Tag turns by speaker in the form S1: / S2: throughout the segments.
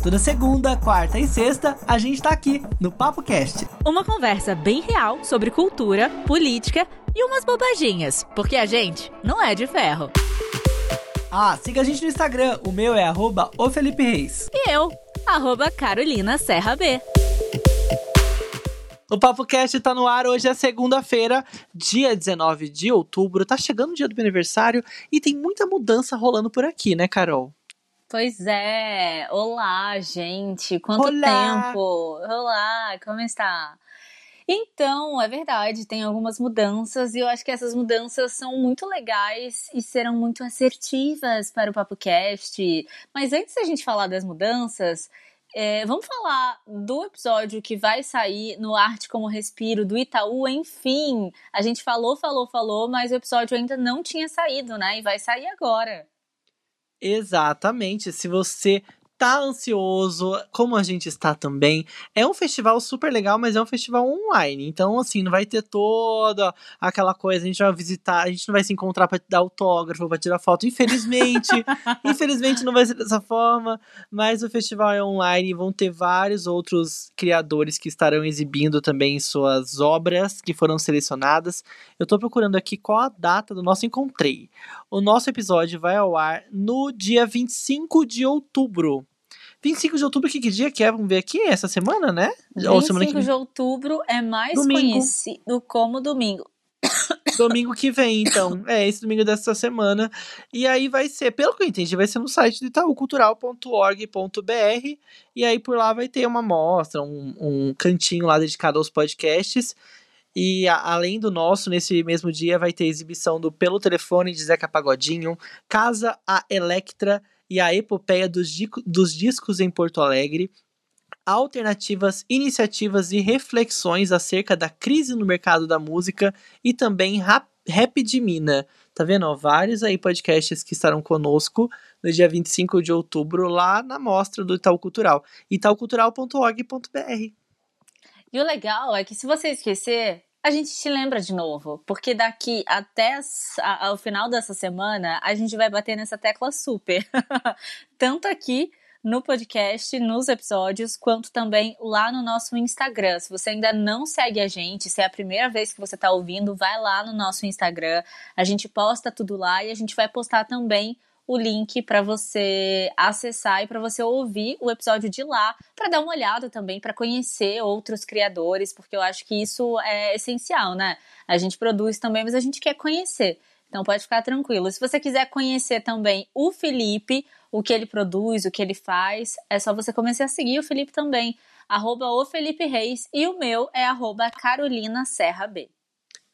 S1: Toda segunda, quarta e sexta, a gente tá aqui no Papo Cast.
S2: Uma conversa bem real sobre cultura, política e umas bobaginhas, porque a gente não é de ferro.
S1: Ah, siga a gente no Instagram, o meu é arroba o Felipe Reis.
S2: E eu, arroba Carolina Serra B.
S1: O Papo Cast tá no ar, hoje é segunda-feira, dia 19 de outubro, tá chegando o dia do meu aniversário e tem muita mudança rolando por aqui, né, Carol?
S3: Pois é. Olá, gente. Quanto
S1: Olá.
S3: tempo? Olá, como está? Então, é verdade, tem algumas mudanças e eu acho que essas mudanças são muito legais e serão muito assertivas para o PapoCast. Mas antes da gente falar das mudanças, é, vamos falar do episódio que vai sair no Arte como Respiro do Itaú. Enfim, a gente falou, falou, falou, mas o episódio ainda não tinha saído, né? E vai sair agora.
S1: Exatamente. Se você tá ansioso, como a gente está também, é um festival super legal, mas é um festival online. Então, assim, não vai ter toda aquela coisa, a gente vai visitar, a gente não vai se encontrar para dar autógrafo, para tirar foto. Infelizmente, infelizmente não vai ser dessa forma, mas o festival é online e vão ter vários outros criadores que estarão exibindo também suas obras que foram selecionadas. Eu tô procurando aqui qual a data do nosso encontrei. O nosso episódio vai ao ar no dia 25 de outubro. 25 de outubro, que, que dia que é? Vamos ver aqui, essa semana, né?
S3: 25 de outubro é mais
S1: Domingo.
S3: conhecido como domingo.
S1: Domingo que vem, então. É, esse domingo dessa semana. E aí vai ser, pelo que eu entendi, vai ser no site do itaucultural.org.br. E aí por lá vai ter uma mostra, um, um cantinho lá dedicado aos podcasts. E a- além do nosso, nesse mesmo dia vai ter exibição do Pelo Telefone de Zeca Pagodinho, Casa a Electra e a Epopeia dos, dos Discos em Porto Alegre. Alternativas, iniciativas e reflexões acerca da crise no mercado da música e também rap, rap de mina. Tá vendo? ó? vários aí podcasts que estarão conosco no dia 25 de outubro lá na mostra do Itaú Cultural. itaucultural.org.br
S3: E o legal é que se você esquecer, a gente te lembra de novo. Porque daqui até a- ao final dessa semana, a gente vai bater nessa tecla super. Tanto aqui no podcast, nos episódios, quanto também lá no nosso Instagram. Se você ainda não segue a gente, se é a primeira vez que você está ouvindo, vai lá no nosso Instagram. A gente posta tudo lá e a gente vai postar também o link para você acessar e para você ouvir o episódio de lá, para dar uma olhada também, para conhecer outros criadores, porque eu acho que isso é essencial, né? A gente produz também, mas a gente quer conhecer. Então pode ficar tranquilo. Se você quiser conhecer também o Felipe, o que ele produz, o que ele faz, é só você começar a seguir o Felipe também. Arroba o Felipe Reis e o meu é arroba Carolina Serra B.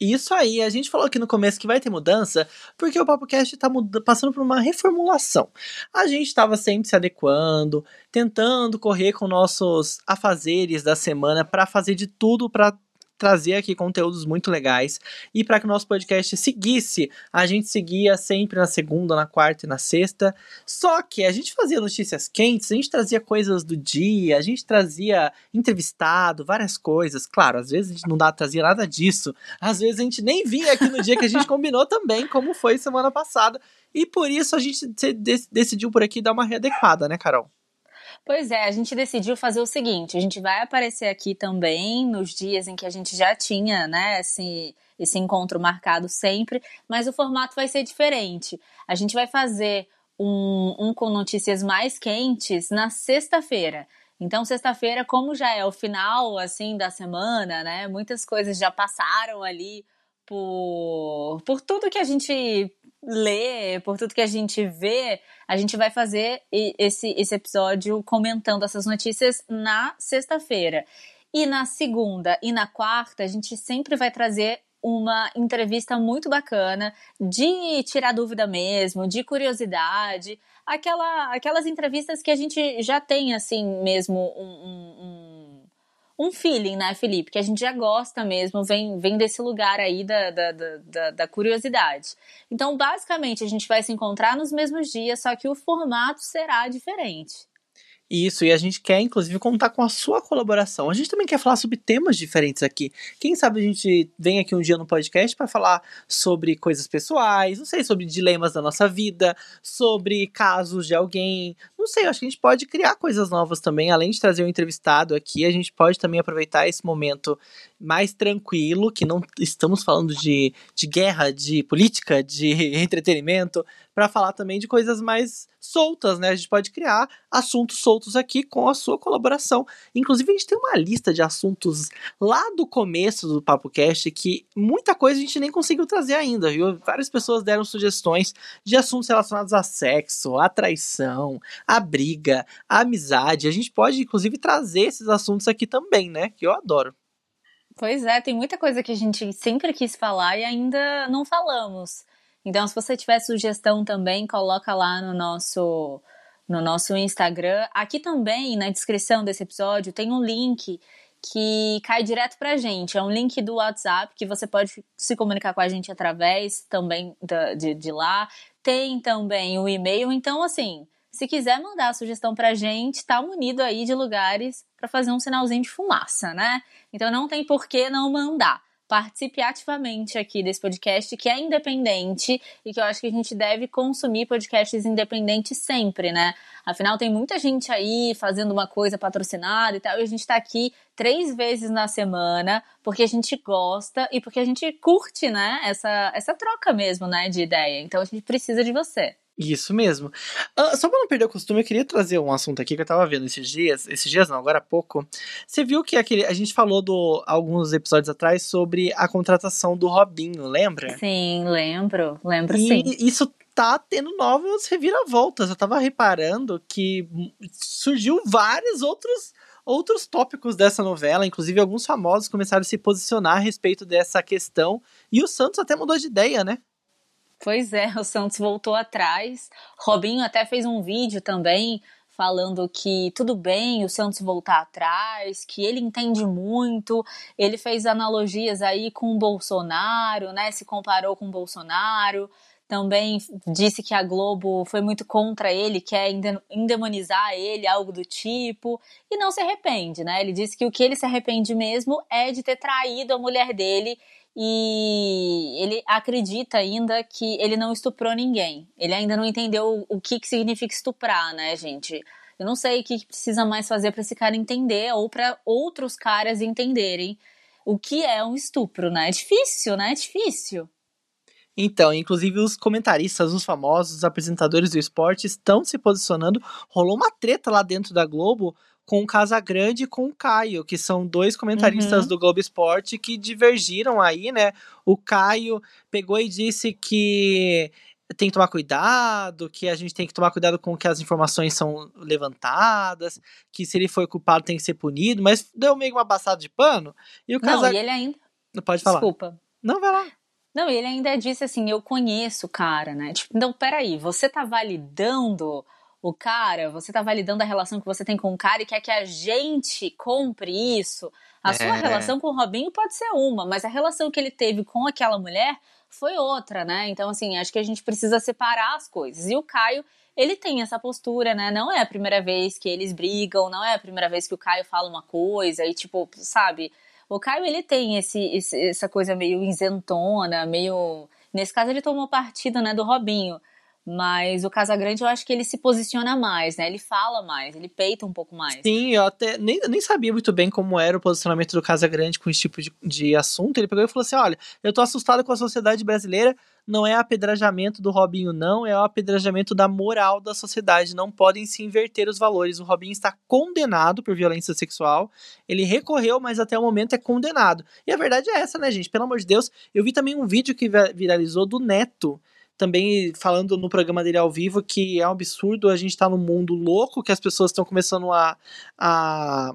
S1: Isso aí, a gente falou aqui no começo que vai ter mudança, porque o PapoCast tá muda- passando por uma reformulação. A gente estava sempre se adequando, tentando correr com nossos afazeres da semana para fazer de tudo para trazer aqui conteúdos muito legais e para que o nosso podcast seguisse, a gente seguia sempre na segunda, na quarta e na sexta. Só que a gente fazia notícias quentes, a gente trazia coisas do dia, a gente trazia entrevistado, várias coisas. Claro, às vezes a gente não dá, trazia nada disso. Às vezes a gente nem vinha aqui no dia que a gente combinou também, como foi semana passada. E por isso a gente decidiu por aqui dar uma readequada, né, Carol?
S3: Pois é, a gente decidiu fazer o seguinte: a gente vai aparecer aqui também nos dias em que a gente já tinha, né, esse, esse encontro marcado sempre, mas o formato vai ser diferente. A gente vai fazer um, um com notícias mais quentes na sexta-feira. Então, sexta-feira, como já é o final, assim, da semana, né, muitas coisas já passaram ali por, por tudo que a gente lê, por tudo que a gente vê, a gente vai fazer esse, esse episódio comentando essas notícias na sexta-feira. E na segunda e na quarta, a gente sempre vai trazer uma entrevista muito bacana de tirar dúvida mesmo, de curiosidade, aquela, aquelas entrevistas que a gente já tem assim mesmo um, um- um feeling, né, Felipe? Que a gente já gosta mesmo, vem, vem desse lugar aí da, da, da, da- da curiosidade. Então, basicamente, a gente vai se encontrar nos mesmos dias, só que o formato será diferente.
S1: Isso, e a gente quer, inclusive, contar com a sua colaboração. A gente também quer falar sobre temas diferentes aqui. Quem sabe a gente vem aqui um dia no podcast para falar sobre coisas pessoais, não sei, sobre dilemas da nossa vida, sobre casos de alguém. Não sei, acho que a gente pode criar coisas novas também. Além de trazer um entrevistado aqui, a gente pode também aproveitar esse momento mais tranquilo, que não estamos falando de, de guerra, de política, de entretenimento, para falar também de coisas mais soltas, né? A gente pode criar assuntos soltos aqui com a sua colaboração. Inclusive, a gente tem uma lista de assuntos lá do começo do Papo Cast que muita coisa a gente nem conseguiu trazer ainda, viu? Várias pessoas deram sugestões de assuntos relacionados a sexo, a traição, a briga, a amizade. A gente pode, inclusive, trazer esses assuntos aqui também, né? Que eu adoro.
S3: Pois é, tem muita coisa que a gente sempre quis falar e ainda não falamos. Então, se você tiver sugestão também, coloca lá no nosso no nosso Instagram. Aqui também, na descrição desse episódio, tem um link que cai direto pra gente. É um link do WhatsApp que você pode se comunicar com a gente através também de, de lá. Tem também o e-mail. Então, assim, se quiser mandar a sugestão pra gente, tá munido aí de lugares para fazer um sinalzinho de fumaça, né? Então não tem por que não mandar participe ativamente aqui desse podcast que é independente e que eu acho que a gente deve consumir podcasts independentes sempre, né? Afinal, tem muita gente aí fazendo uma coisa patrocinada e tal, e a gente tá aqui três vezes na semana porque a gente gosta e porque a gente curte, né? Essa, essa troca mesmo, né? De ideia. Então a gente precisa de você.
S1: Isso mesmo. Uh, só pra não perder o costume, eu queria trazer um assunto aqui que eu tava vendo esses dias. Esses dias não, agora há pouco. Você viu que aquele, a gente falou do, alguns episódios atrás sobre a contratação do Robinho, lembra?
S3: Sim, lembro. Lembro
S1: e
S3: sim.
S1: isso tá tendo novas reviravoltas. Eu tava reparando que surgiu vários outros outros tópicos dessa novela, inclusive alguns famosos começaram a se posicionar a respeito dessa questão, e o Santos até mudou de ideia, né?
S3: Pois é, o Santos voltou atrás. Robinho até fez um vídeo também falando que tudo bem o Santos voltar atrás, que ele entende muito. Ele fez analogias aí com o Bolsonaro, né? Se comparou com o Bolsonaro. Também disse que a Globo foi muito contra ele, quer endemonizar ele, algo do tipo, e não se arrepende, né? Ele disse que o que ele se arrepende mesmo é de ter traído a mulher dele e ele acredita ainda que ele não estuprou ninguém. Ele ainda não entendeu o que, que significa estuprar, né, gente? Eu não sei o que precisa mais fazer para esse cara entender ou para outros caras entenderem o que é um estupro, né? É difícil, né? É difícil.
S1: Então, inclusive os comentaristas, os famosos, os apresentadores do esporte estão se posicionando. Rolou uma treta lá dentro da Globo com o Casagrande e com o Caio, que são dois comentaristas uhum. do Globo Esporte que divergiram aí, né? O Caio pegou e disse que tem que tomar cuidado, que a gente tem que tomar cuidado com que as informações são levantadas, que se ele foi culpado tem que ser punido, mas deu meio uma passada de pano. E o
S3: Casa... Não, e ele ainda.
S1: Não pode falar.
S3: Desculpa.
S1: Não, vai lá.
S3: Não, ele ainda disse assim: eu conheço o cara, né? Tipo, então, peraí, você tá validando o cara, você tá validando a relação que você tem com o cara e quer que a gente compre isso. A é. sua relação com o Robinho pode ser uma, mas a relação que ele teve com aquela mulher foi outra, né? Então, assim, acho que a gente precisa separar as coisas. E o Caio, ele tem essa postura, né? Não é a primeira vez que eles brigam, não é a primeira vez que o Caio fala uma coisa e, tipo, sabe? O Caio, ele tem esse, esse essa coisa meio isentona, meio. Nesse caso, ele tomou partido, né, do Robinho. Mas o Casagrande eu acho que ele se posiciona mais, né? Ele fala mais, ele peita um pouco mais.
S1: Sim, eu até nem, nem sabia muito bem como era o posicionamento do Casagrande com esse tipo de, de assunto. Ele pegou e falou assim: olha, eu tô assustado com a sociedade brasileira. Não é apedrejamento do Robinho, não, é o apedrejamento da moral da sociedade. Não podem se inverter os valores. O Robinho está condenado por violência sexual. Ele recorreu, mas até o momento é condenado. E a verdade é essa, né, gente? Pelo amor de Deus. Eu vi também um vídeo que viralizou do Neto também falando no programa dele ao vivo que é um absurdo a gente estar tá num mundo louco, que as pessoas estão começando a, a,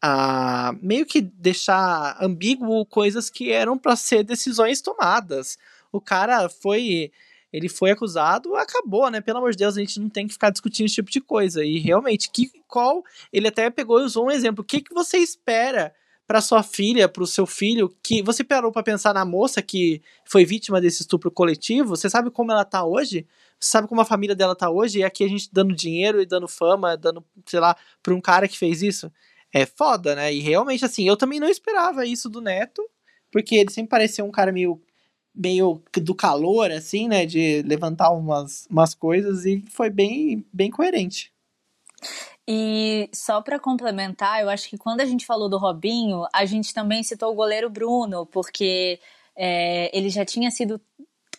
S1: a meio que deixar ambíguo coisas que eram para ser decisões tomadas. O cara foi. Ele foi acusado, acabou, né? Pelo amor de Deus, a gente não tem que ficar discutindo esse tipo de coisa. E realmente, que, qual. Ele até pegou e usou um exemplo. O que, que você espera para sua filha, para o seu filho, que você parou para pensar na moça que foi vítima desse estupro coletivo? Você sabe como ela tá hoje? sabe como a família dela tá hoje, e aqui a gente dando dinheiro e dando fama, dando, sei lá, pra um cara que fez isso. É foda, né? E realmente, assim, eu também não esperava isso do Neto, porque ele sempre parecia um cara meio, meio do calor, assim, né? De levantar umas, umas coisas, e foi bem, bem coerente.
S3: E só para complementar, eu acho que quando a gente falou do Robinho, a gente também citou o goleiro Bruno, porque é, ele já tinha sido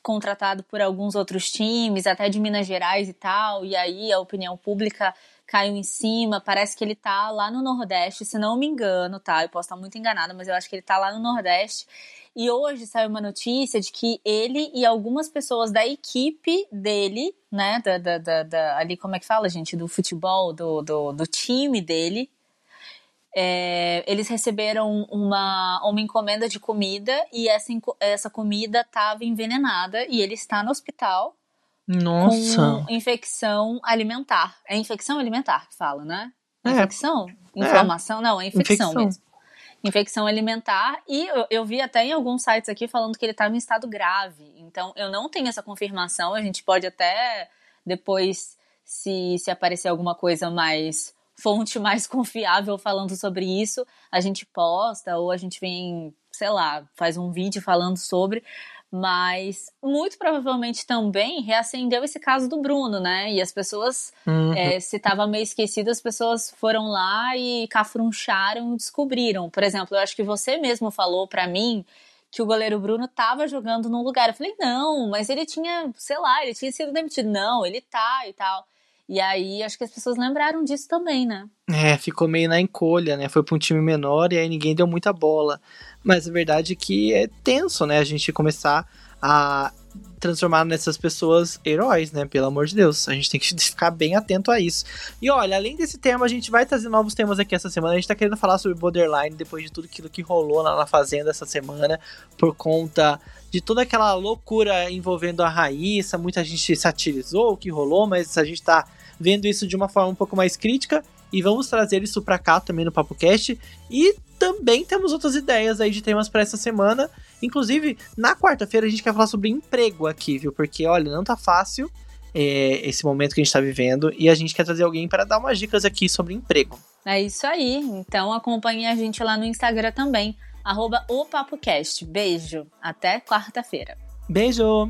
S3: contratado por alguns outros times, até de Minas Gerais e tal, e aí a opinião pública caiu em cima. Parece que ele tá lá no Nordeste, se não me engano, tá? Eu posso estar muito enganada, mas eu acho que ele tá lá no Nordeste. E hoje saiu uma notícia de que ele e algumas pessoas da equipe dele, né, da, da, da, da ali, como é que fala, gente, do futebol, do, do, do time dele, é, eles receberam uma, uma encomenda de comida e essa, essa comida estava envenenada e ele está no hospital
S1: Nossa.
S3: com infecção alimentar. É infecção alimentar que fala, né? É. Infecção? Inflamação? É. Não, é infecção, infecção, mesmo. Infecção alimentar. E eu, eu, vi até em alguns sites aqui falando que ele estava em estado grave. Então, eu não tenho essa confirmação. A gente pode até depois, se, se aparecer alguma coisa mais fonte mais confiável falando sobre isso, a gente posta ou a gente vem, sei lá, faz um vídeo falando sobre. Mas muito provavelmente também reacendeu esse caso do Bruno, né? E as pessoas, uhum. é, se estava meio esquecido, as pessoas foram lá e cafruncharam e descobriram. Por exemplo, eu acho que você mesmo falou para mim que o goleiro Bruno estava jogando num lugar. Eu falei, não, mas ele tinha, sei lá, ele tinha sido demitido. Não, ele tá e tal. E aí acho que as pessoas lembraram disso também, né?
S1: É, ficou meio na encolha, né? Foi para um time menor e aí ninguém deu muita bola. Mas a verdade é que é tenso, né? A gente começar a transformar nessas pessoas heróis, né? Pelo amor de Deus. A gente tem que ficar bem atento a isso. E olha, além desse tema, a gente vai trazer novos temas aqui essa semana. A gente tá querendo falar sobre Borderline depois de tudo aquilo que rolou lá na Fazenda essa semana, por conta de toda aquela loucura envolvendo a Raíssa. Muita gente satirizou o que rolou, mas a gente tá vendo isso de uma forma um pouco mais crítica e vamos trazer isso para cá também no Papo Cast. E também temos outras ideias aí de temas para essa semana. Inclusive, na quarta-feira a gente quer falar sobre emprego aqui, viu? Porque, olha, não tá fácil é, esse momento que a gente tá vivendo e a gente quer trazer alguém para dar umas dicas aqui sobre emprego.
S3: É isso aí. Então acompanhe a gente lá no Instagram também, arroba o PapoCast. Beijo. Até quarta-feira.
S1: Beijo!